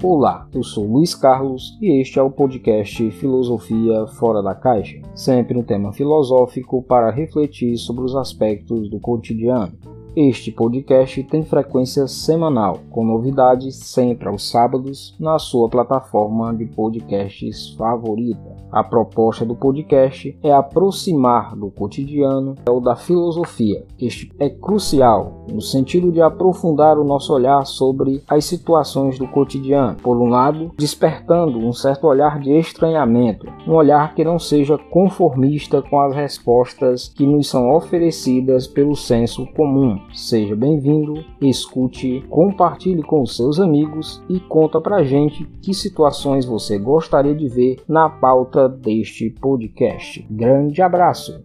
Olá, eu sou Luiz Carlos e este é o podcast Filosofia Fora da Caixa, sempre um tema filosófico para refletir sobre os aspectos do cotidiano. Este podcast tem frequência semanal, com novidades sempre aos sábados na sua plataforma de podcasts favorita. A proposta do podcast é aproximar do cotidiano ou da filosofia. Este é crucial no sentido de aprofundar o nosso olhar sobre as situações do cotidiano. Por um lado, despertando um certo olhar de estranhamento, um olhar que não seja conformista com as respostas que nos são oferecidas pelo senso comum. Seja bem-vindo, escute, compartilhe com seus amigos e conta pra gente que situações você gostaria de ver na pauta deste podcast. Grande abraço!